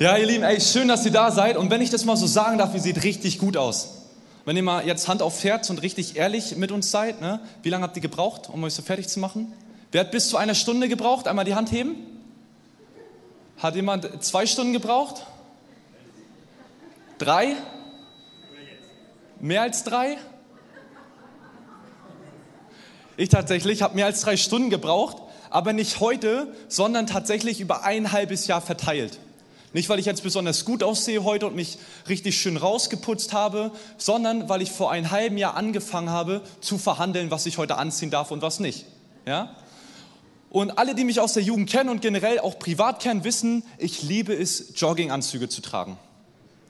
Ja, ihr Lieben, ey, schön, dass ihr da seid. Und wenn ich das mal so sagen darf, ihr seht richtig gut aus. Wenn ihr mal jetzt Hand auf Herz und richtig ehrlich mit uns seid, ne? wie lange habt ihr gebraucht, um euch so fertig zu machen? Wer hat bis zu einer Stunde gebraucht? Einmal die Hand heben. Hat jemand zwei Stunden gebraucht? Drei? Mehr als drei? Ich tatsächlich habe mehr als drei Stunden gebraucht, aber nicht heute, sondern tatsächlich über ein halbes Jahr verteilt. Nicht, weil ich jetzt besonders gut aussehe heute und mich richtig schön rausgeputzt habe, sondern weil ich vor einem halben Jahr angefangen habe zu verhandeln, was ich heute anziehen darf und was nicht. Ja? Und alle, die mich aus der Jugend kennen und generell auch privat kennen, wissen, ich liebe es, Jogginganzüge zu tragen.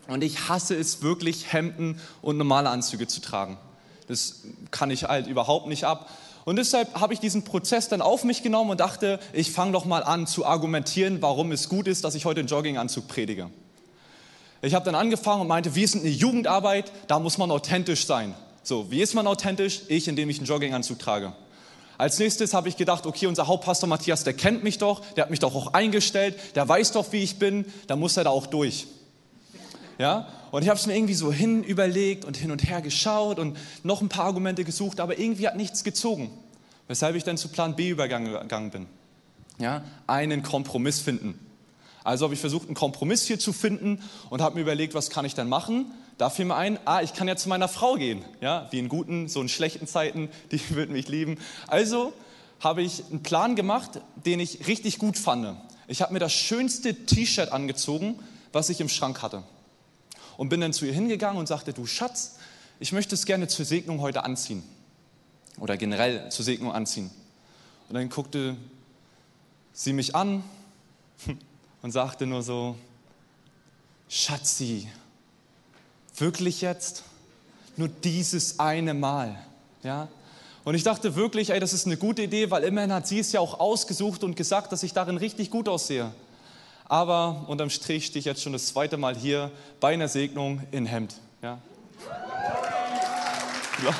Und ich hasse es wirklich, Hemden und normale Anzüge zu tragen. Das kann ich halt überhaupt nicht ab. Und deshalb habe ich diesen Prozess dann auf mich genommen und dachte, ich fange doch mal an zu argumentieren, warum es gut ist, dass ich heute einen Jogginganzug predige. Ich habe dann angefangen und meinte, wir sind eine Jugendarbeit, da muss man authentisch sein. So, wie ist man authentisch? Ich, indem ich einen Jogginganzug trage. Als nächstes habe ich gedacht, okay, unser Hauptpastor Matthias, der kennt mich doch, der hat mich doch auch eingestellt, der weiß doch, wie ich bin, da muss er da auch durch. Ja? Und ich habe es mir irgendwie so hin überlegt und hin und her geschaut und noch ein paar Argumente gesucht, aber irgendwie hat nichts gezogen. Weshalb ich dann zu Plan B übergegangen bin. Ja, einen Kompromiss finden. Also habe ich versucht, einen Kompromiss hier zu finden und habe mir überlegt, was kann ich dann machen? Da fiel mir ein, ah, ich kann ja zu meiner Frau gehen. Ja, wie in guten, so in schlechten Zeiten, die wird mich lieben. Also habe ich einen Plan gemacht, den ich richtig gut fand. Ich habe mir das schönste T-Shirt angezogen, was ich im Schrank hatte und bin dann zu ihr hingegangen und sagte, du Schatz, ich möchte es gerne zur Segnung heute anziehen oder generell zur Segnung anziehen. Und dann guckte sie mich an und sagte nur so, Schatzi, wirklich jetzt? Nur dieses eine Mal, ja? Und ich dachte wirklich, ey, das ist eine gute Idee, weil immerhin hat sie es ja auch ausgesucht und gesagt, dass ich darin richtig gut aussehe. Aber unterm Strich stehe ich jetzt schon das zweite Mal hier bei einer Segnung in Hemd. Ja. ja.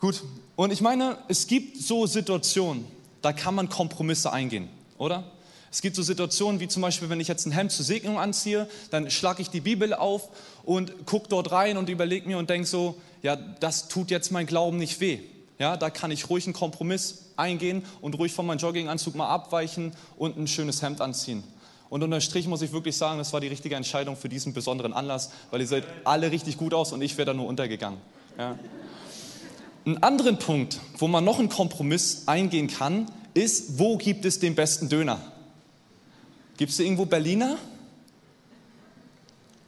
Gut, und ich meine, es gibt so Situationen, da kann man Kompromisse eingehen, oder? Es gibt so Situationen wie zum Beispiel, wenn ich jetzt ein Hemd zur Segnung anziehe, dann schlage ich die Bibel auf und gucke dort rein und überlege mir und denke so, ja, das tut jetzt mein Glauben nicht weh. Ja, da kann ich ruhig einen Kompromiss eingehen und ruhig von meinem Jogginganzug mal abweichen und ein schönes Hemd anziehen. Und unter Strich muss ich wirklich sagen, das war die richtige Entscheidung für diesen besonderen Anlass, weil ihr seid alle richtig gut aus und ich wäre da nur untergegangen. Ja. Ein anderen Punkt, wo man noch einen Kompromiss eingehen kann, ist, wo gibt es den besten Döner? Gibt es irgendwo Berliner?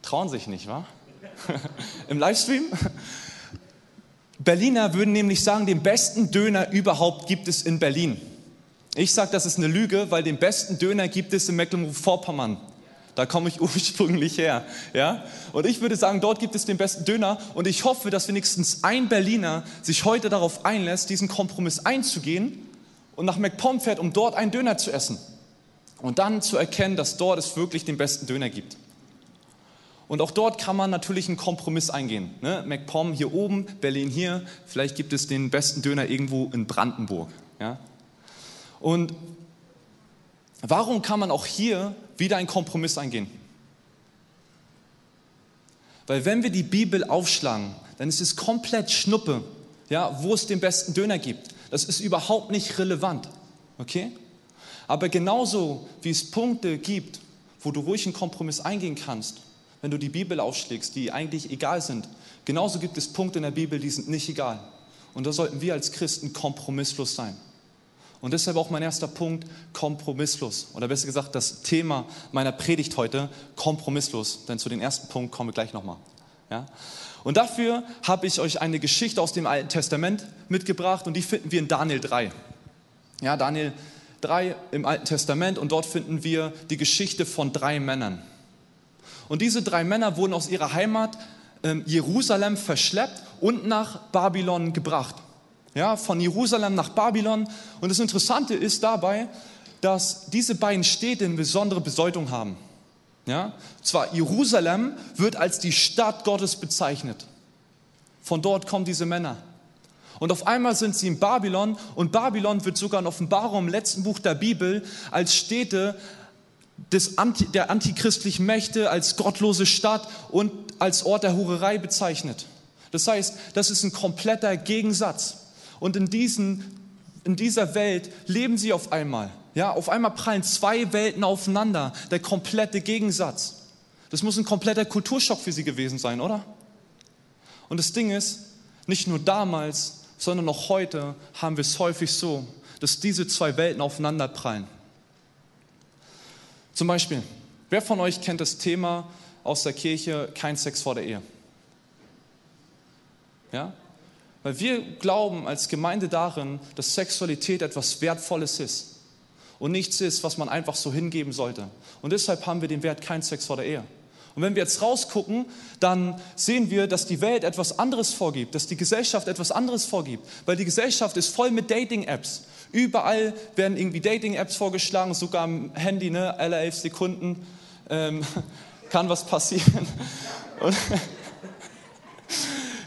Trauen sich nicht, wa? Im Livestream? Berliner würden nämlich sagen, den besten Döner überhaupt gibt es in Berlin. Ich sage, das ist eine Lüge, weil den besten Döner gibt es in Mecklenburg-Vorpommern. Da komme ich ursprünglich her. Ja? Und ich würde sagen, dort gibt es den besten Döner. Und ich hoffe, dass wenigstens ein Berliner sich heute darauf einlässt, diesen Kompromiss einzugehen und nach McPom fährt, um dort einen Döner zu essen. Und dann zu erkennen, dass dort es wirklich den besten Döner gibt. Und auch dort kann man natürlich einen Kompromiss eingehen. Ne? MacPom hier oben, Berlin hier, vielleicht gibt es den besten Döner irgendwo in Brandenburg. Ja? Und warum kann man auch hier wieder einen Kompromiss eingehen? Weil wenn wir die Bibel aufschlagen, dann ist es komplett Schnuppe, ja, wo es den besten Döner gibt. Das ist überhaupt nicht relevant. Okay? Aber genauso wie es Punkte gibt, wo du ruhig einen Kompromiss eingehen kannst, wenn du die Bibel aufschlägst, die eigentlich egal sind. Genauso gibt es Punkte in der Bibel, die sind nicht egal. Und da sollten wir als Christen kompromisslos sein. Und deshalb auch mein erster Punkt, kompromisslos. Oder besser gesagt, das Thema meiner Predigt heute, kompromisslos. Denn zu dem ersten Punkt kommen wir gleich nochmal. Ja? Und dafür habe ich euch eine Geschichte aus dem Alten Testament mitgebracht und die finden wir in Daniel 3. Ja, Daniel 3 im Alten Testament und dort finden wir die Geschichte von drei Männern. Und diese drei Männer wurden aus ihrer Heimat ähm, Jerusalem verschleppt und nach Babylon gebracht. Ja, von Jerusalem nach Babylon. Und das Interessante ist dabei, dass diese beiden Städte eine besondere Bedeutung haben. Ja, zwar Jerusalem wird als die Stadt Gottes bezeichnet. Von dort kommen diese Männer. Und auf einmal sind sie in Babylon und Babylon wird sogar in Offenbarung im letzten Buch der Bibel als Städte des Anti, der antichristlichen Mächte, als gottlose Stadt und als Ort der Hurerei bezeichnet. Das heißt, das ist ein kompletter Gegensatz. Und in, diesen, in dieser Welt leben sie auf einmal. Ja, auf einmal prallen zwei Welten aufeinander, der komplette Gegensatz. Das muss ein kompletter Kulturschock für sie gewesen sein, oder? Und das Ding ist, nicht nur damals, sondern auch heute haben wir es häufig so, dass diese zwei Welten aufeinander prallen. Zum Beispiel, wer von euch kennt das Thema aus der Kirche, kein Sex vor der Ehe? Ja? Weil wir glauben als Gemeinde darin, dass Sexualität etwas Wertvolles ist und nichts ist, was man einfach so hingeben sollte. Und deshalb haben wir den Wert kein Sex vor der Ehe. Und wenn wir jetzt rausgucken, dann sehen wir, dass die Welt etwas anderes vorgibt, dass die Gesellschaft etwas anderes vorgibt, weil die Gesellschaft ist voll mit Dating-Apps. Überall werden irgendwie Dating-Apps vorgeschlagen, sogar am Handy, ne, alle elf Sekunden ähm, kann was passieren. Und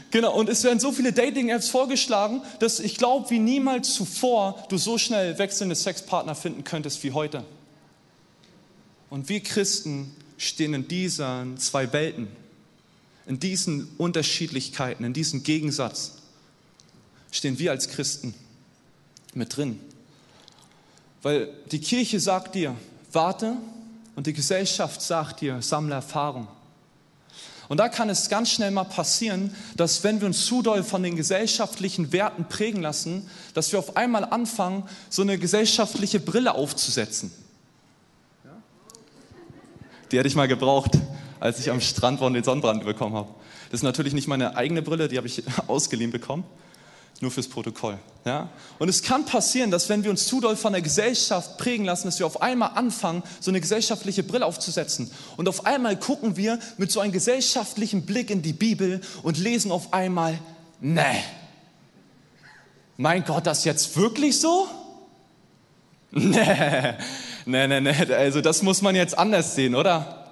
Genau, und es werden so viele Dating-Apps vorgeschlagen, dass ich glaube, wie niemals zuvor du so schnell wechselnde Sexpartner finden könntest wie heute. Und wir Christen stehen in diesen zwei Welten, in diesen Unterschiedlichkeiten, in diesem Gegensatz, stehen wir als Christen mit drin. Weil die Kirche sagt dir, warte, und die Gesellschaft sagt dir, sammle Erfahrung. Und da kann es ganz schnell mal passieren, dass wenn wir uns zu doll von den gesellschaftlichen Werten prägen lassen, dass wir auf einmal anfangen, so eine gesellschaftliche Brille aufzusetzen. Die hätte ich mal gebraucht, als ich am Strand war und den Sonnenbrand bekommen habe. Das ist natürlich nicht meine eigene Brille, die habe ich ausgeliehen bekommen nur fürs Protokoll. Ja? Und es kann passieren, dass wenn wir uns zu doll von der Gesellschaft prägen lassen, dass wir auf einmal anfangen, so eine gesellschaftliche Brille aufzusetzen. Und auf einmal gucken wir mit so einem gesellschaftlichen Blick in die Bibel und lesen auf einmal, nee, mein Gott, das jetzt wirklich so? Nee, nee, nee, nee, also das muss man jetzt anders sehen, oder?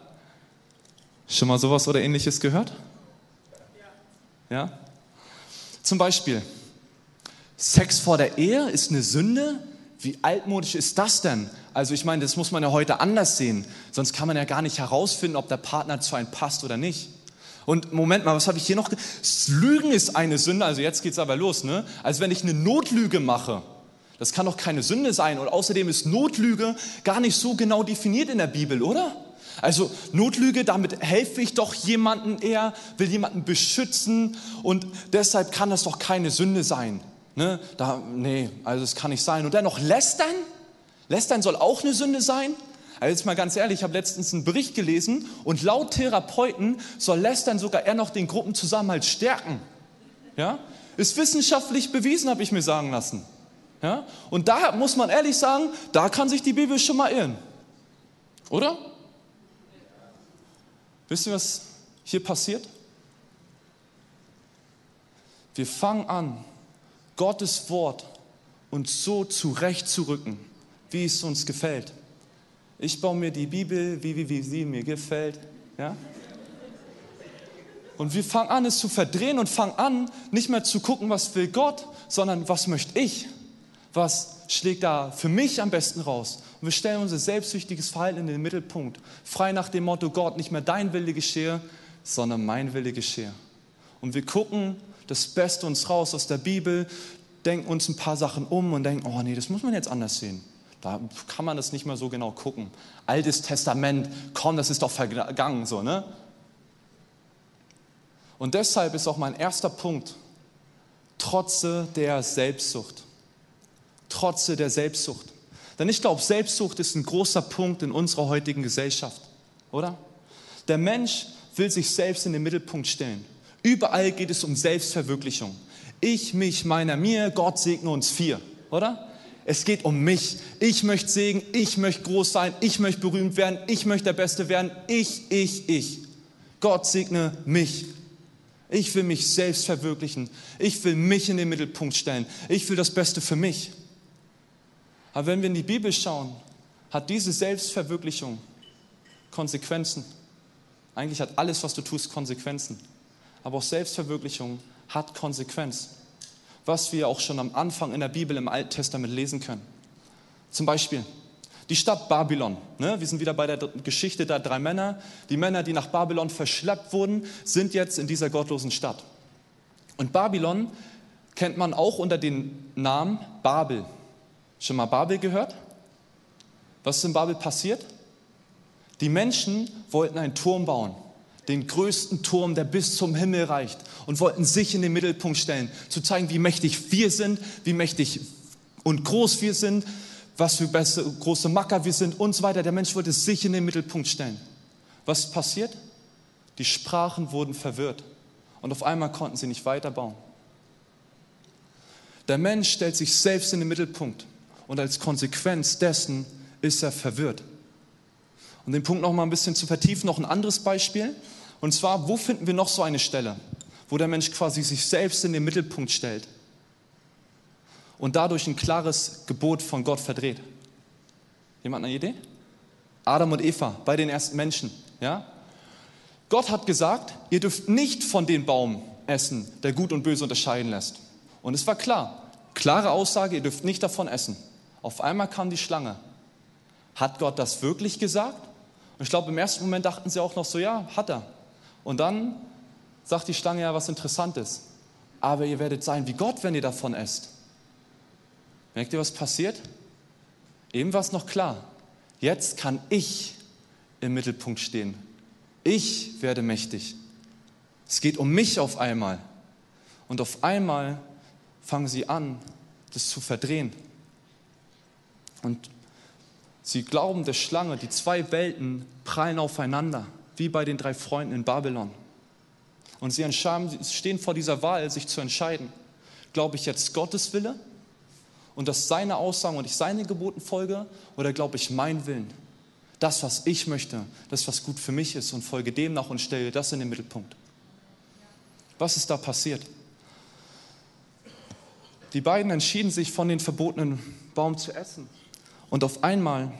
Schon mal sowas oder ähnliches gehört? Ja? Zum Beispiel, Sex vor der Ehe ist eine Sünde? Wie altmodisch ist das denn? Also ich meine, das muss man ja heute anders sehen. Sonst kann man ja gar nicht herausfinden, ob der Partner zu einem passt oder nicht. Und Moment mal, was habe ich hier noch? Lügen ist eine Sünde, also jetzt geht es aber los, ne? Also wenn ich eine Notlüge mache, das kann doch keine Sünde sein. Und außerdem ist Notlüge gar nicht so genau definiert in der Bibel, oder? Also Notlüge, damit helfe ich doch jemanden eher, will jemanden beschützen und deshalb kann das doch keine Sünde sein. Ne, da, nee, also es kann nicht sein. Und dann noch lästern? Lästern soll auch eine Sünde sein? Also jetzt mal ganz ehrlich, ich habe letztens einen Bericht gelesen und laut Therapeuten soll Lästern sogar eher noch den Gruppenzusammenhalt stärken. Ja? Ist wissenschaftlich bewiesen, habe ich mir sagen lassen. Ja? Und da muss man ehrlich sagen, da kann sich die Bibel schon mal irren. Oder? Wisst ihr, was hier passiert? Wir fangen an, Gottes Wort uns so zurechtzurücken, wie es uns gefällt. Ich baue mir die Bibel, wie, wie, wie sie mir gefällt. Ja? Und wir fangen an, es zu verdrehen und fangen an, nicht mehr zu gucken, was will Gott, sondern was möchte ich? Was schlägt da für mich am besten raus? Und wir stellen unser selbstsüchtiges Verhalten in den Mittelpunkt. Frei nach dem Motto, Gott, nicht mehr dein Wille geschehe, sondern mein Wille geschehe. Und wir gucken das Beste uns raus aus der Bibel, denken uns ein paar Sachen um und denken, oh nee, das muss man jetzt anders sehen. Da kann man das nicht mehr so genau gucken. Altes Testament, komm, das ist doch vergangen, so, ne? Und deshalb ist auch mein erster Punkt, trotze der Selbstsucht. Trotze der Selbstsucht. Denn ich glaube, Selbstsucht ist ein großer Punkt in unserer heutigen Gesellschaft, oder? Der Mensch will sich selbst in den Mittelpunkt stellen. Überall geht es um Selbstverwirklichung. Ich, mich, meiner, mir, Gott segne uns vier, oder? Es geht um mich. Ich möchte segnen, ich möchte groß sein, ich möchte berühmt werden, ich möchte der Beste werden. Ich, ich, ich. Gott segne mich. Ich will mich selbst verwirklichen. Ich will mich in den Mittelpunkt stellen. Ich will das Beste für mich. Aber wenn wir in die Bibel schauen, hat diese Selbstverwirklichung Konsequenzen. Eigentlich hat alles, was du tust, Konsequenzen aber auch Selbstverwirklichung hat Konsequenz. was wir auch schon am Anfang in der Bibel im Alten Testament lesen können. Zum Beispiel die Stadt Babylon. Ne? Wir sind wieder bei der Geschichte der drei Männer. Die Männer, die nach Babylon verschleppt wurden, sind jetzt in dieser gottlosen Stadt. Und Babylon kennt man auch unter dem Namen Babel. Schon mal Babel gehört? Was ist in Babel passiert? Die Menschen wollten einen Turm bauen, den größten Turm, der bis zum Himmel reicht, und wollten sich in den Mittelpunkt stellen, zu zeigen, wie mächtig wir sind, wie mächtig und groß wir sind, was für große Macker wir sind und so weiter. Der Mensch wollte sich in den Mittelpunkt stellen. Was passiert? Die Sprachen wurden verwirrt und auf einmal konnten sie nicht weiterbauen. Der Mensch stellt sich selbst in den Mittelpunkt und als Konsequenz dessen ist er verwirrt. Um den Punkt noch mal ein bisschen zu vertiefen, noch ein anderes Beispiel. Und zwar, wo finden wir noch so eine Stelle, wo der Mensch quasi sich selbst in den Mittelpunkt stellt und dadurch ein klares Gebot von Gott verdreht? Jemand eine Idee? Adam und Eva bei den ersten Menschen. Ja? Gott hat gesagt, ihr dürft nicht von dem Baum essen, der gut und böse unterscheiden lässt. Und es war klar, klare Aussage, ihr dürft nicht davon essen. Auf einmal kam die Schlange. Hat Gott das wirklich gesagt? Und ich glaube, im ersten Moment dachten sie auch noch so, ja, hat er. Und dann sagt die Schlange ja was Interessantes. Aber ihr werdet sein wie Gott, wenn ihr davon esst. Merkt ihr, was passiert? Eben war es noch klar. Jetzt kann ich im Mittelpunkt stehen. Ich werde mächtig. Es geht um mich auf einmal. Und auf einmal fangen sie an, das zu verdrehen. Und Sie glauben der Schlange, die zwei Welten prallen aufeinander, wie bei den drei Freunden in Babylon. Und sie stehen vor dieser Wahl, sich zu entscheiden. Glaube ich jetzt Gottes Wille und dass seine Aussagen und ich seine Geboten folge oder glaube ich mein Willen? Das, was ich möchte, das, was gut für mich ist und folge dem nach und stelle das in den Mittelpunkt. Was ist da passiert? Die beiden entschieden sich, von den verbotenen Baum zu essen. Und auf einmal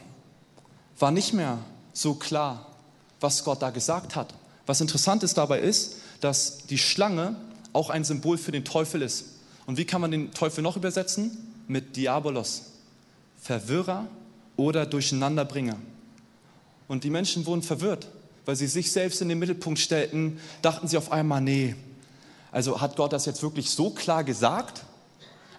war nicht mehr so klar, was Gott da gesagt hat. Was interessant ist dabei ist, dass die Schlange auch ein Symbol für den Teufel ist. Und wie kann man den Teufel noch übersetzen? Mit Diabolos, Verwirrer oder Durcheinanderbringer. Und die Menschen wurden verwirrt, weil sie sich selbst in den Mittelpunkt stellten, dachten sie auf einmal, nee, also hat Gott das jetzt wirklich so klar gesagt?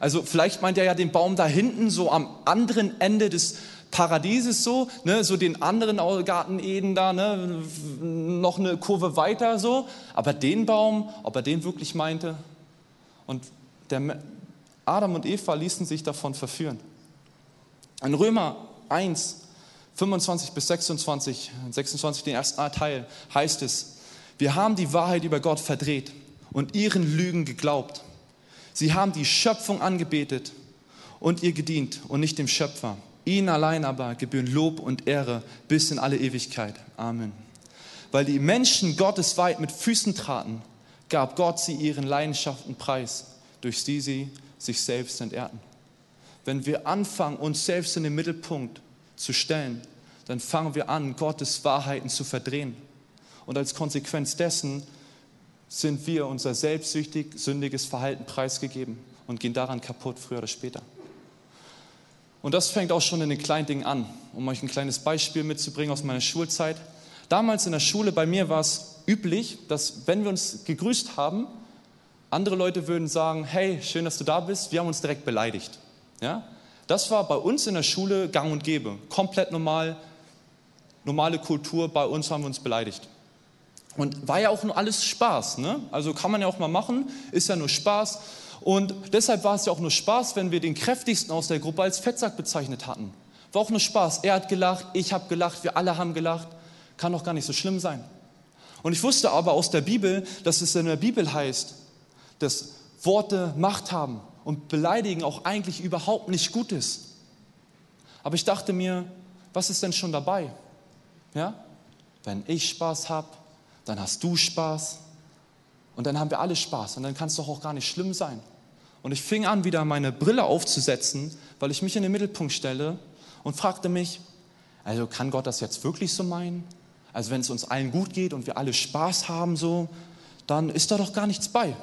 Also vielleicht meint er ja den Baum da hinten, so am anderen Ende des Paradieses so, ne, so den anderen Garten Eden da, ne, noch eine Kurve weiter so, aber den Baum, ob er den wirklich meinte. Und der, Adam und Eva ließen sich davon verführen. In Römer 1, 25 bis 26, 26 den ersten Teil, heißt es, wir haben die Wahrheit über Gott verdreht und ihren Lügen geglaubt. Sie haben die Schöpfung angebetet und ihr gedient und nicht dem Schöpfer. Ihnen allein aber gebühren Lob und Ehre bis in alle Ewigkeit. Amen. Weil die Menschen Gottes weit mit Füßen traten, gab Gott sie ihren Leidenschaften preis, durch die sie sich selbst entehrten. Wenn wir anfangen, uns selbst in den Mittelpunkt zu stellen, dann fangen wir an, Gottes Wahrheiten zu verdrehen. Und als Konsequenz dessen sind wir unser selbstsüchtig, sündiges Verhalten preisgegeben und gehen daran kaputt, früher oder später. Und das fängt auch schon in den kleinen Dingen an, um euch ein kleines Beispiel mitzubringen aus meiner Schulzeit. Damals in der Schule bei mir war es üblich, dass wenn wir uns gegrüßt haben, andere Leute würden sagen, hey, schön, dass du da bist, wir haben uns direkt beleidigt. Ja? Das war bei uns in der Schule gang und gäbe, komplett normal, normale Kultur, bei uns haben wir uns beleidigt. Und war ja auch nur alles Spaß. Ne? Also kann man ja auch mal machen, ist ja nur Spaß. Und deshalb war es ja auch nur Spaß, wenn wir den kräftigsten aus der Gruppe als Fettsack bezeichnet hatten. War auch nur Spaß. Er hat gelacht, ich habe gelacht, wir alle haben gelacht. Kann doch gar nicht so schlimm sein. Und ich wusste aber aus der Bibel, dass es in der Bibel heißt, dass Worte Macht haben und beleidigen auch eigentlich überhaupt nicht gut ist. Aber ich dachte mir, was ist denn schon dabei? Ja? Wenn ich Spaß habe, dann hast du Spaß und dann haben wir alle Spaß und dann kann es doch auch gar nicht schlimm sein. Und ich fing an, wieder meine Brille aufzusetzen, weil ich mich in den Mittelpunkt stelle und fragte mich, also kann Gott das jetzt wirklich so meinen? Also wenn es uns allen gut geht und wir alle Spaß haben so, dann ist da doch gar nichts bei,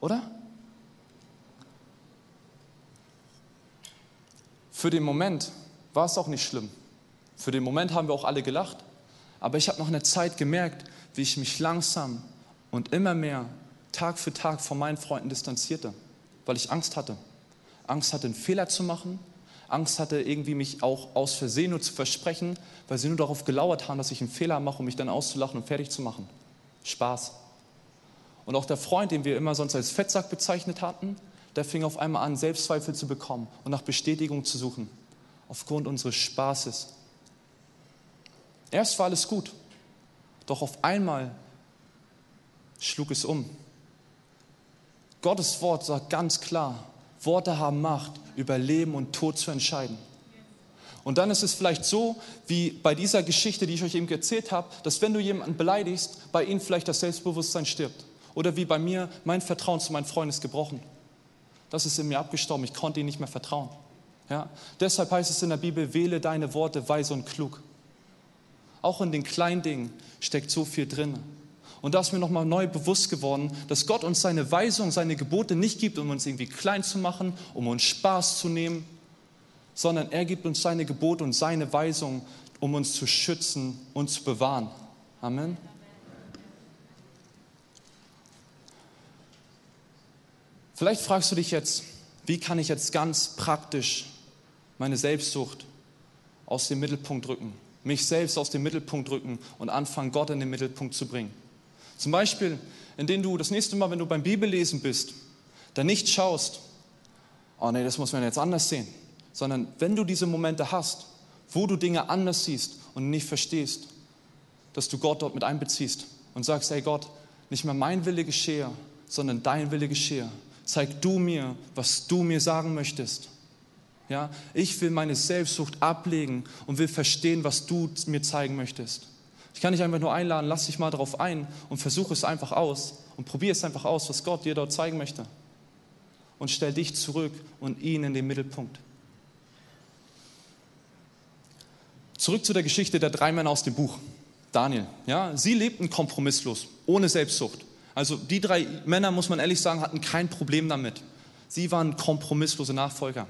oder? für den Moment war es auch nicht schlimm. Für den Moment haben wir auch alle gelacht. Aber ich habe nach einer Zeit gemerkt, wie ich mich langsam und immer mehr Tag für Tag von meinen Freunden distanzierte, weil ich Angst hatte. Angst hatte, einen Fehler zu machen. Angst hatte, irgendwie mich auch aus Versehen nur zu versprechen, weil sie nur darauf gelauert haben, dass ich einen Fehler mache, um mich dann auszulachen und fertig zu machen. Spaß. Und auch der Freund, den wir immer sonst als Fettsack bezeichnet hatten, der fing auf einmal an, Selbstzweifel zu bekommen und nach Bestätigung zu suchen, aufgrund unseres Spaßes. Erst war alles gut, doch auf einmal schlug es um. Gottes Wort sagt ganz klar, Worte haben Macht, über Leben und Tod zu entscheiden. Und dann ist es vielleicht so, wie bei dieser Geschichte, die ich euch eben erzählt habe, dass wenn du jemanden beleidigst, bei ihnen vielleicht das Selbstbewusstsein stirbt. Oder wie bei mir, mein Vertrauen zu meinem Freund ist gebrochen. Das ist in mir abgestorben, ich konnte ihm nicht mehr vertrauen. Ja? Deshalb heißt es in der Bibel, wähle deine Worte weise und klug. Auch in den kleinen Dingen steckt so viel drin. Und da ist mir nochmal neu bewusst geworden, dass Gott uns seine Weisung, seine Gebote nicht gibt, um uns irgendwie klein zu machen, um uns Spaß zu nehmen, sondern er gibt uns seine Gebote und seine Weisung, um uns zu schützen und zu bewahren. Amen. Vielleicht fragst du dich jetzt, wie kann ich jetzt ganz praktisch meine Selbstsucht aus dem Mittelpunkt rücken, mich selbst aus dem Mittelpunkt rücken und anfangen, Gott in den Mittelpunkt zu bringen. Zum Beispiel, indem du das nächste Mal, wenn du beim Bibellesen bist, dann nicht schaust, oh nee, das muss man jetzt anders sehen, sondern wenn du diese Momente hast, wo du Dinge anders siehst und nicht verstehst, dass du Gott dort mit einbeziehst und sagst, ey Gott, nicht mehr mein Wille geschehe, sondern dein Wille geschehe. Zeig du mir, was du mir sagen möchtest. Ja, ich will meine Selbstsucht ablegen und will verstehen, was du mir zeigen möchtest. Ich kann dich einfach nur einladen, lass dich mal darauf ein und versuche es einfach aus und probiere es einfach aus, was Gott dir dort zeigen möchte. Und stell dich zurück und ihn in den Mittelpunkt. Zurück zu der Geschichte der drei Männer aus dem Buch. Daniel, ja, sie lebten kompromisslos, ohne Selbstsucht. Also die drei Männer, muss man ehrlich sagen, hatten kein Problem damit. Sie waren kompromisslose Nachfolger.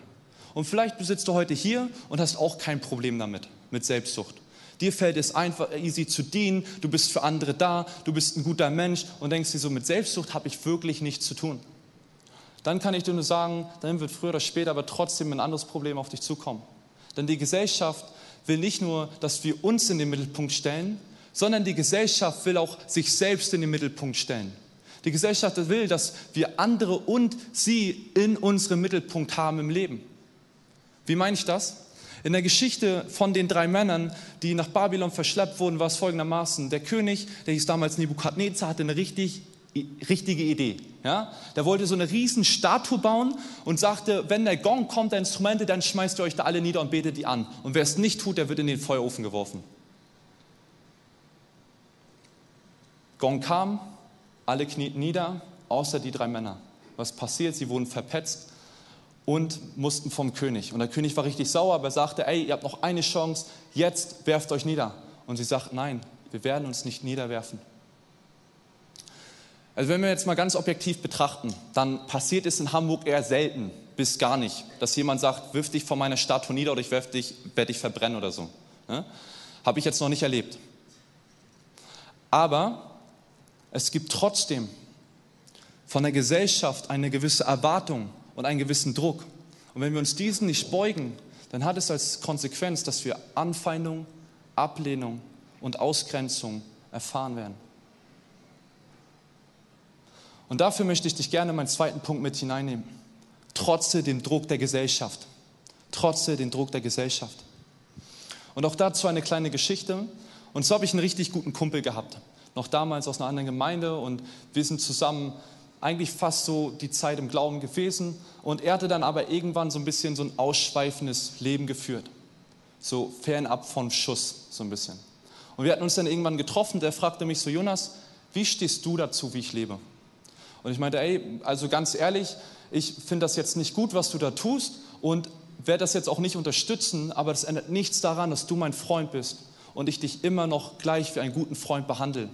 Und vielleicht sitzt du heute hier und hast auch kein Problem damit, mit Selbstsucht. Dir fällt es einfach easy zu dienen, du bist für andere da, du bist ein guter Mensch und denkst dir so, mit Selbstsucht habe ich wirklich nichts zu tun. Dann kann ich dir nur sagen, dann wird früher oder später aber trotzdem ein anderes Problem auf dich zukommen. Denn die Gesellschaft will nicht nur, dass wir uns in den Mittelpunkt stellen, sondern die Gesellschaft will auch sich selbst in den Mittelpunkt stellen. Die Gesellschaft will, dass wir andere und sie in unserem Mittelpunkt haben im Leben. Wie meine ich das? In der Geschichte von den drei Männern, die nach Babylon verschleppt wurden, war es folgendermaßen. Der König, der hieß damals Nebukadnezar, hatte eine richtig, richtige Idee. Ja? Der wollte so eine riesen Statue bauen und sagte, wenn der Gong kommt, der Instrumente, dann schmeißt ihr euch da alle nieder und betet die an. Und wer es nicht tut, der wird in den Feuerofen geworfen. Gong kam, alle knieten nieder, außer die drei Männer. Was passiert? Sie wurden verpetzt und mussten vom König. Und der König war richtig sauer, aber er sagte, ey, ihr habt noch eine Chance, jetzt werft euch nieder. Und sie sagt, nein, wir werden uns nicht niederwerfen. Also wenn wir jetzt mal ganz objektiv betrachten, dann passiert es in Hamburg eher selten, bis gar nicht, dass jemand sagt, wirf dich von meiner Statue nieder oder ich werde dich, werd dich verbrennen oder so. Ne? Habe ich jetzt noch nicht erlebt. Aber es gibt trotzdem von der Gesellschaft eine gewisse Erwartung, und einen gewissen Druck. Und wenn wir uns diesen nicht beugen, dann hat es als Konsequenz, dass wir Anfeindung, Ablehnung und Ausgrenzung erfahren werden. Und dafür möchte ich dich gerne in meinen zweiten Punkt mit hineinnehmen. Trotze dem Druck der Gesellschaft. Trotze dem Druck der Gesellschaft. Und auch dazu eine kleine Geschichte. Und so habe ich einen richtig guten Kumpel gehabt. Noch damals aus einer anderen Gemeinde und wir sind zusammen eigentlich fast so die Zeit im Glauben gewesen. Und er hatte dann aber irgendwann so ein bisschen so ein ausschweifendes Leben geführt. So fernab von Schuss, so ein bisschen. Und wir hatten uns dann irgendwann getroffen. Der fragte mich so, Jonas, wie stehst du dazu, wie ich lebe? Und ich meinte, ey, also ganz ehrlich, ich finde das jetzt nicht gut, was du da tust und werde das jetzt auch nicht unterstützen, aber das ändert nichts daran, dass du mein Freund bist und ich dich immer noch gleich wie einen guten Freund behandle.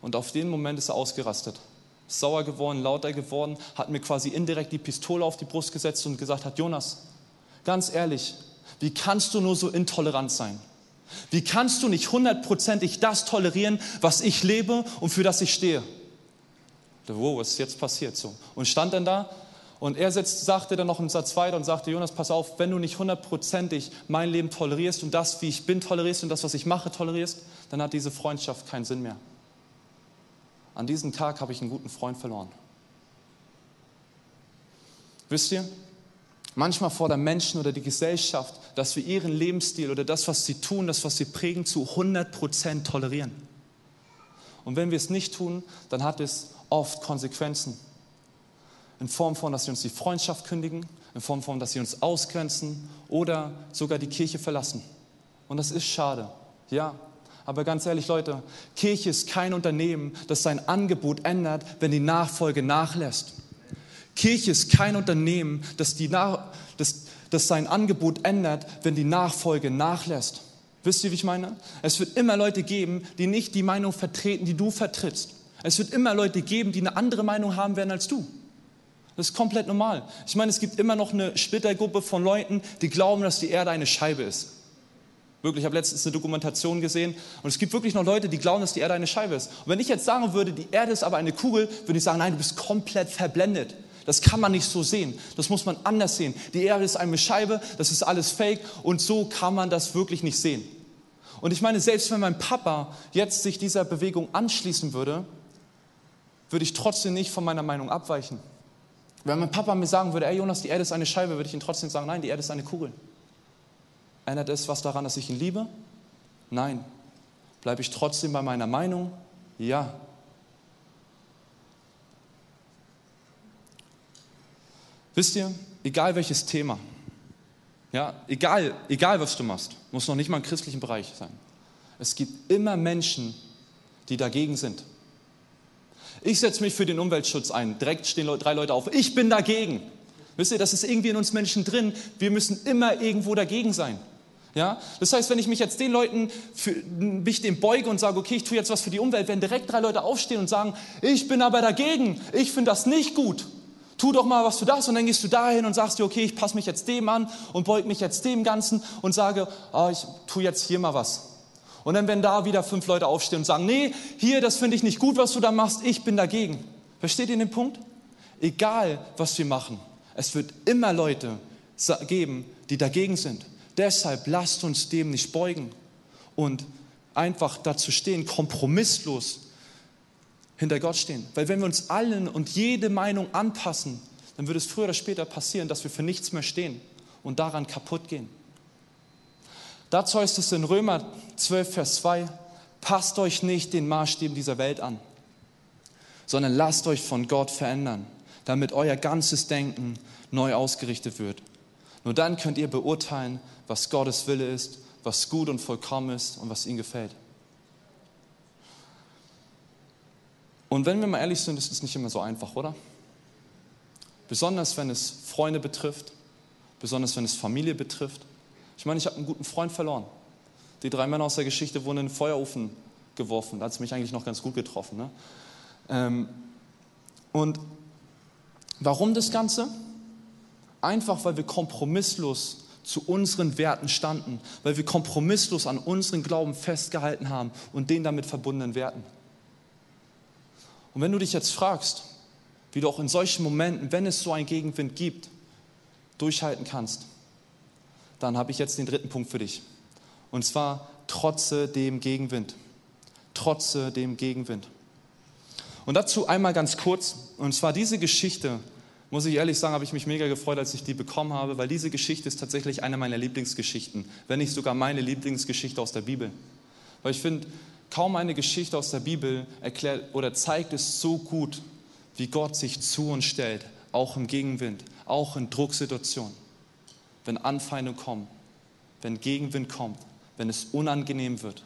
Und auf den Moment ist er ausgerastet sauer geworden, lauter geworden, hat mir quasi indirekt die Pistole auf die Brust gesetzt und gesagt hat, Jonas, Ganz ehrlich, wie kannst du nur so intolerant sein? Wie kannst du nicht hundertprozentig das tolerieren, was ich lebe und für das ich stehe? Wow, was ist jetzt passiert so? Und stand dann da und er setzt, sagte dann noch im Satz weiter und sagte, Jonas, pass auf, wenn du nicht hundertprozentig mein Leben tolerierst und das, wie ich bin, tolerierst und das, was ich mache, tolerierst, dann hat diese Freundschaft keinen Sinn mehr. An diesem Tag habe ich einen guten Freund verloren. Wisst ihr, manchmal fordern Menschen oder die Gesellschaft, dass wir ihren Lebensstil oder das, was sie tun, das, was sie prägen, zu 100% tolerieren. Und wenn wir es nicht tun, dann hat es oft Konsequenzen. In Form von, dass sie uns die Freundschaft kündigen, in Form von, dass sie uns ausgrenzen oder sogar die Kirche verlassen. Und das ist schade. Ja, aber ganz ehrlich, Leute, Kirche ist kein Unternehmen, das sein Angebot ändert, wenn die Nachfolge nachlässt. Kirche ist kein Unternehmen, das, die Nach das, das sein Angebot ändert, wenn die Nachfolge nachlässt. Wisst ihr, wie ich meine? Es wird immer Leute geben, die nicht die Meinung vertreten, die du vertrittst. Es wird immer Leute geben, die eine andere Meinung haben werden als du. Das ist komplett normal. Ich meine, es gibt immer noch eine Splittergruppe von Leuten, die glauben, dass die Erde eine Scheibe ist. Wirklich, ich habe letztens eine Dokumentation gesehen und es gibt wirklich noch Leute, die glauben, dass die Erde eine Scheibe ist. Und wenn ich jetzt sagen würde, die Erde ist aber eine Kugel, würde ich sagen, nein, du bist komplett verblendet. Das kann man nicht so sehen. Das muss man anders sehen. Die Erde ist eine Scheibe, das ist alles fake und so kann man das wirklich nicht sehen. Und ich meine, selbst wenn mein Papa jetzt sich dieser Bewegung anschließen würde, würde ich trotzdem nicht von meiner Meinung abweichen. Wenn mein Papa mir sagen würde, ey Jonas, die Erde ist eine Scheibe, würde ich ihm trotzdem sagen, nein, die Erde ist eine Kugel. Ändert es was daran, dass ich ihn liebe? Nein. Bleibe ich trotzdem bei meiner Meinung? Ja. Wisst ihr, egal welches Thema, ja, egal, egal was du machst, muss noch nicht mal im christlichen Bereich sein. Es gibt immer Menschen, die dagegen sind. Ich setze mich für den Umweltschutz ein. Direkt stehen drei Leute auf. Ich bin dagegen. Wisst ihr, das ist irgendwie in uns Menschen drin. Wir müssen immer irgendwo dagegen sein. Ja? Das heißt, wenn ich mich jetzt den Leuten, für, mich dem beuge und sage, okay, ich tue jetzt was für die Umwelt, werden direkt drei Leute aufstehen und sagen, ich bin aber dagegen, ich finde das nicht gut tu doch mal was für das und dann gehst du dahin und sagst dir, okay, ich passe mich jetzt dem an und beug mich jetzt dem Ganzen und sage, oh, ich tu jetzt hier mal was. Und dann werden da wieder fünf Leute aufstehen und sagen, nee, hier, das finde ich nicht gut, was du da machst, ich bin dagegen. Versteht ihr den Punkt? Egal, was wir machen, es wird immer Leute geben, die dagegen sind. Deshalb lasst uns dem nicht beugen und einfach dazu stehen, kompromisslos hinter Gott stehen. Weil wenn wir uns allen und jede Meinung anpassen, dann wird es früher oder später passieren, dass wir für nichts mehr stehen und daran kaputt gehen. Dazu heißt es in Römer 12, Vers 2, passt euch nicht den Maßstäben dieser Welt an, sondern lasst euch von Gott verändern, damit euer ganzes Denken neu ausgerichtet wird. Nur dann könnt ihr beurteilen, was Gottes Wille ist, was gut und vollkommen ist und was ihm gefällt. Und wenn wir mal ehrlich sind, ist es nicht immer so einfach, oder? Besonders wenn es Freunde betrifft, besonders wenn es Familie betrifft. Ich meine, ich habe einen guten Freund verloren. Die drei Männer aus der Geschichte wurden in den Feuerofen geworfen. Da hat es mich eigentlich noch ganz gut getroffen. Ne? Ähm, und warum das Ganze? Einfach, weil wir kompromisslos zu unseren Werten standen, weil wir kompromisslos an unseren Glauben festgehalten haben und den damit verbundenen Werten. Und wenn du dich jetzt fragst, wie du auch in solchen Momenten, wenn es so einen Gegenwind gibt, durchhalten kannst, dann habe ich jetzt den dritten Punkt für dich. Und zwar trotze dem Gegenwind. Trotze dem Gegenwind. Und dazu einmal ganz kurz, und zwar diese Geschichte, muss ich ehrlich sagen, habe ich mich mega gefreut, als ich die bekommen habe, weil diese Geschichte ist tatsächlich eine meiner Lieblingsgeschichten, wenn nicht sogar meine Lieblingsgeschichte aus der Bibel. Weil ich finde, Kaum eine Geschichte aus der Bibel erklärt oder zeigt es so gut, wie Gott sich zu uns stellt, auch im Gegenwind, auch in Drucksituationen. Wenn Anfeindungen kommen, wenn Gegenwind kommt, wenn es unangenehm wird.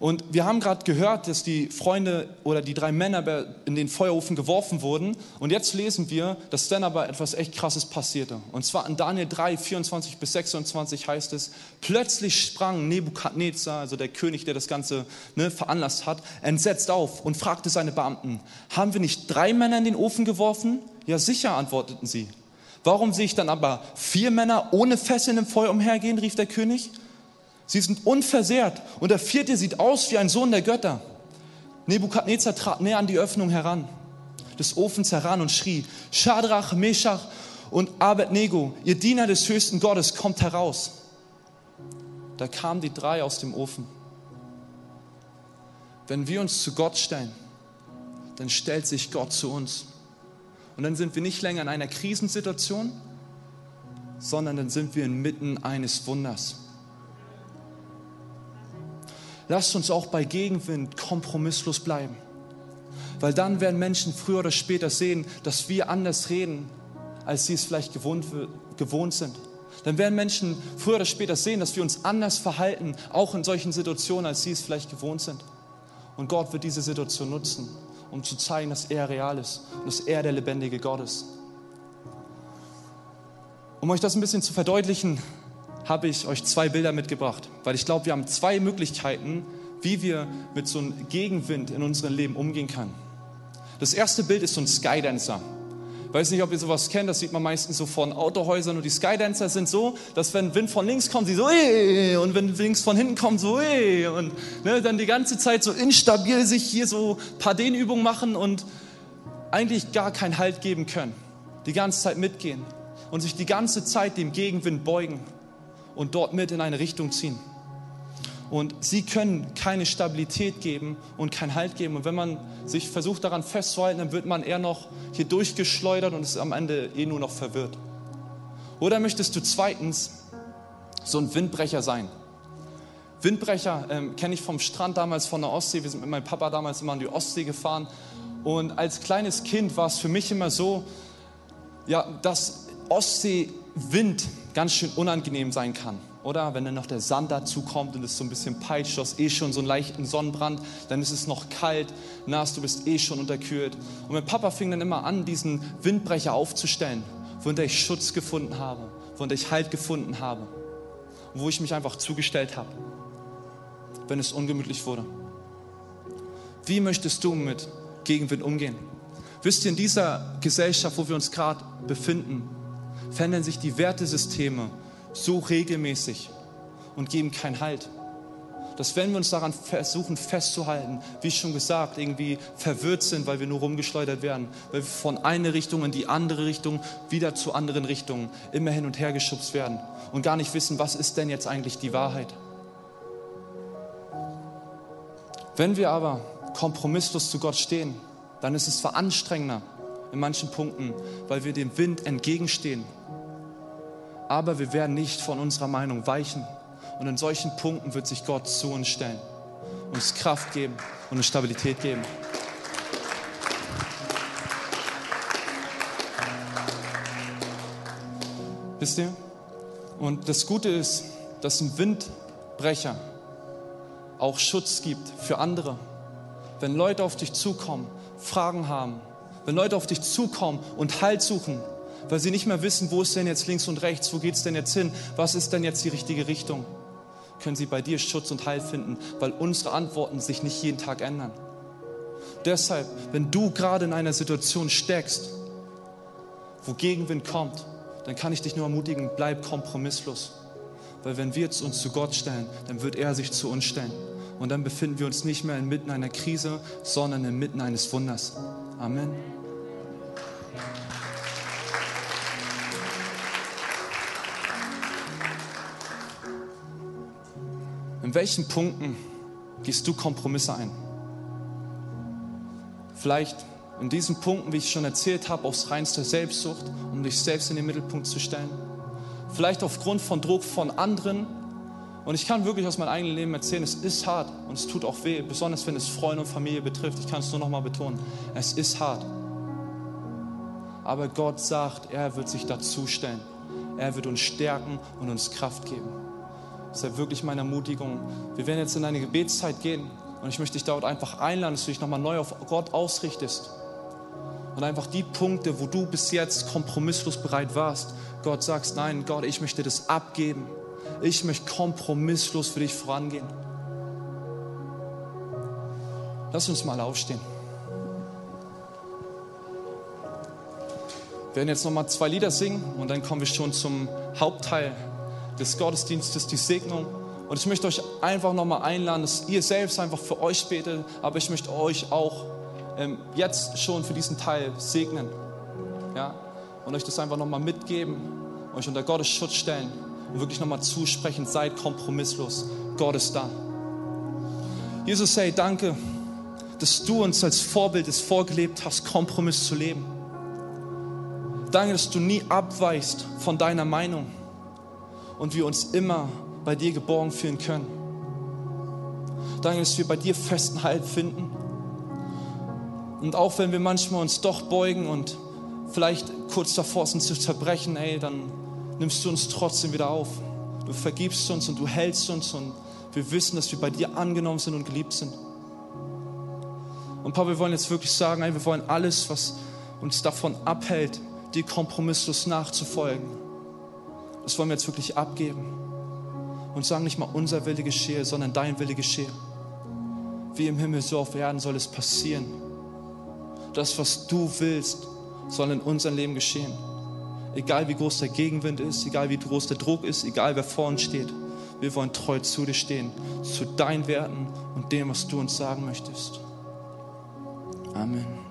Und wir haben gerade gehört, dass die Freunde oder die drei Männer in den Feuerofen geworfen wurden. Und jetzt lesen wir, dass dann aber etwas echt Krasses passierte. Und zwar in Daniel 3, 24 bis 26 heißt es, plötzlich sprang Nebukadnezar, also der König, der das Ganze ne, veranlasst hat, entsetzt auf und fragte seine Beamten, haben wir nicht drei Männer in den Ofen geworfen? Ja sicher, antworteten sie. Warum sehe ich dann aber vier Männer ohne Fesseln im Feuer umhergehen, rief der König. Sie sind unversehrt und der vierte sieht aus wie ein Sohn der Götter. Nebukadnezar trat näher an die Öffnung heran, des Ofens heran und schrie, Schadrach, Meshach und Abednego, ihr Diener des höchsten Gottes, kommt heraus. Da kamen die drei aus dem Ofen. Wenn wir uns zu Gott stellen, dann stellt sich Gott zu uns. Und dann sind wir nicht länger in einer Krisensituation, sondern dann sind wir inmitten eines Wunders. Lasst uns auch bei Gegenwind kompromisslos bleiben. Weil dann werden Menschen früher oder später sehen, dass wir anders reden, als sie es vielleicht gewohnt, gewohnt sind. Dann werden Menschen früher oder später sehen, dass wir uns anders verhalten, auch in solchen Situationen, als sie es vielleicht gewohnt sind. Und Gott wird diese Situation nutzen, um zu zeigen, dass er real ist und dass er der lebendige Gott ist. Um euch das ein bisschen zu verdeutlichen, habe ich euch zwei Bilder mitgebracht, weil ich glaube, wir haben zwei Möglichkeiten, wie wir mit so einem Gegenwind in unserem Leben umgehen können. Das erste Bild ist so ein Skydancer. Ich weiß nicht, ob ihr sowas kennt, das sieht man meistens so von Autohäusern und die Skydancer sind so, dass wenn Wind von links kommt, sie so äh, und wenn links von hinten kommt, so äh, und ne, dann die ganze Zeit so instabil sich hier so ein paar Dehnübungen machen und eigentlich gar keinen Halt geben können. Die ganze Zeit mitgehen und sich die ganze Zeit dem Gegenwind beugen und dort mit in eine Richtung ziehen. Und sie können keine Stabilität geben und keinen Halt geben. Und wenn man sich versucht daran festzuhalten, dann wird man eher noch hier durchgeschleudert und ist am Ende eh nur noch verwirrt. Oder möchtest du zweitens so ein Windbrecher sein? Windbrecher ähm, kenne ich vom Strand damals von der Ostsee. Wir sind mit meinem Papa damals immer an die Ostsee gefahren. Und als kleines Kind war es für mich immer so, ja, dass Ostseewind ganz schön unangenehm sein kann. Oder wenn dann noch der Sand dazu kommt und es so ein bisschen peitscht, du hast eh schon so einen leichten Sonnenbrand, dann ist es noch kalt, nass, du bist eh schon unterkühlt. Und mein Papa fing dann immer an, diesen Windbrecher aufzustellen, der ich Schutz gefunden habe, der ich Halt gefunden habe. Wo ich mich einfach zugestellt habe, wenn es ungemütlich wurde. Wie möchtest du mit Gegenwind umgehen? Wisst ihr, in dieser Gesellschaft, wo wir uns gerade befinden, verändern sich die Wertesysteme so regelmäßig und geben keinen Halt. Dass wenn wir uns daran versuchen festzuhalten, wie schon gesagt, irgendwie verwirrt sind, weil wir nur rumgeschleudert werden, weil wir von einer Richtung in die andere Richtung, wieder zu anderen Richtungen immer hin und her geschubst werden und gar nicht wissen, was ist denn jetzt eigentlich die Wahrheit. Wenn wir aber kompromisslos zu Gott stehen, dann ist es zwar anstrengender in manchen Punkten, weil wir dem Wind entgegenstehen aber wir werden nicht von unserer Meinung weichen. Und in solchen Punkten wird sich Gott zu uns stellen, uns Kraft geben und uns Stabilität geben. Wisst ihr? Und das Gute ist, dass ein Windbrecher auch Schutz gibt für andere. Wenn Leute auf dich zukommen, Fragen haben, wenn Leute auf dich zukommen und Halt suchen, weil sie nicht mehr wissen, wo ist denn jetzt links und rechts, wo geht es denn jetzt hin, was ist denn jetzt die richtige Richtung, können sie bei dir Schutz und Heil finden, weil unsere Antworten sich nicht jeden Tag ändern. Deshalb, wenn du gerade in einer Situation steckst, wo Gegenwind kommt, dann kann ich dich nur ermutigen, bleib kompromisslos. Weil wenn wir uns zu Gott stellen, dann wird er sich zu uns stellen. Und dann befinden wir uns nicht mehr inmitten einer Krise, sondern inmitten eines Wunders. Amen. Welchen Punkten gehst du Kompromisse ein? Vielleicht in diesen Punkten, wie ich schon erzählt habe, aufs reinste Selbstsucht, um dich selbst in den Mittelpunkt zu stellen. Vielleicht aufgrund von Druck von anderen. Und ich kann wirklich aus meinem eigenen Leben erzählen, es ist hart und es tut auch weh, besonders wenn es Freunde und Familie betrifft. Ich kann es nur noch mal betonen. Es ist hart. Aber Gott sagt, er wird sich dazu stellen. Er wird uns stärken und uns Kraft geben. Ja wirklich meine Ermutigung. Wir werden jetzt in eine Gebetszeit gehen und ich möchte dich dort einfach einladen, dass du dich nochmal neu auf Gott ausrichtest. Und einfach die Punkte, wo du bis jetzt kompromisslos bereit warst, Gott sagst, nein, Gott, ich möchte das abgeben. Ich möchte kompromisslos für dich vorangehen. Lass uns mal aufstehen. Wir werden jetzt nochmal zwei Lieder singen und dann kommen wir schon zum Hauptteil des Gottesdienstes, die Segnung. Und ich möchte euch einfach nochmal einladen, dass ihr selbst einfach für euch betet, aber ich möchte euch auch ähm, jetzt schon für diesen Teil segnen. Ja? Und euch das einfach nochmal mitgeben, euch unter Gottes Schutz stellen und wirklich nochmal zusprechen, seid kompromisslos. Gott ist da. Jesus, hey, danke, dass du uns als Vorbild es vorgelebt hast, Kompromiss zu leben. Danke, dass du nie abweichst von deiner Meinung und wir uns immer bei dir geborgen fühlen können. Danke, dass wir bei dir festen Halt finden. Und auch wenn wir manchmal uns doch beugen und vielleicht kurz davor sind zu zerbrechen, ey, dann nimmst du uns trotzdem wieder auf. Du vergibst uns und du hältst uns und wir wissen, dass wir bei dir angenommen sind und geliebt sind. Und Papa, wir wollen jetzt wirklich sagen, ey, wir wollen alles, was uns davon abhält, dir kompromisslos nachzufolgen, das wollen wir jetzt wirklich abgeben und sagen nicht mal unser Wille geschehe, sondern dein Wille geschehe. Wie im Himmel, so auf Erden soll es passieren. Das, was du willst, soll in unserem Leben geschehen. Egal wie groß der Gegenwind ist, egal wie groß der Druck ist, egal wer vor uns steht. Wir wollen treu zu dir stehen, zu deinen Werten und dem, was du uns sagen möchtest. Amen.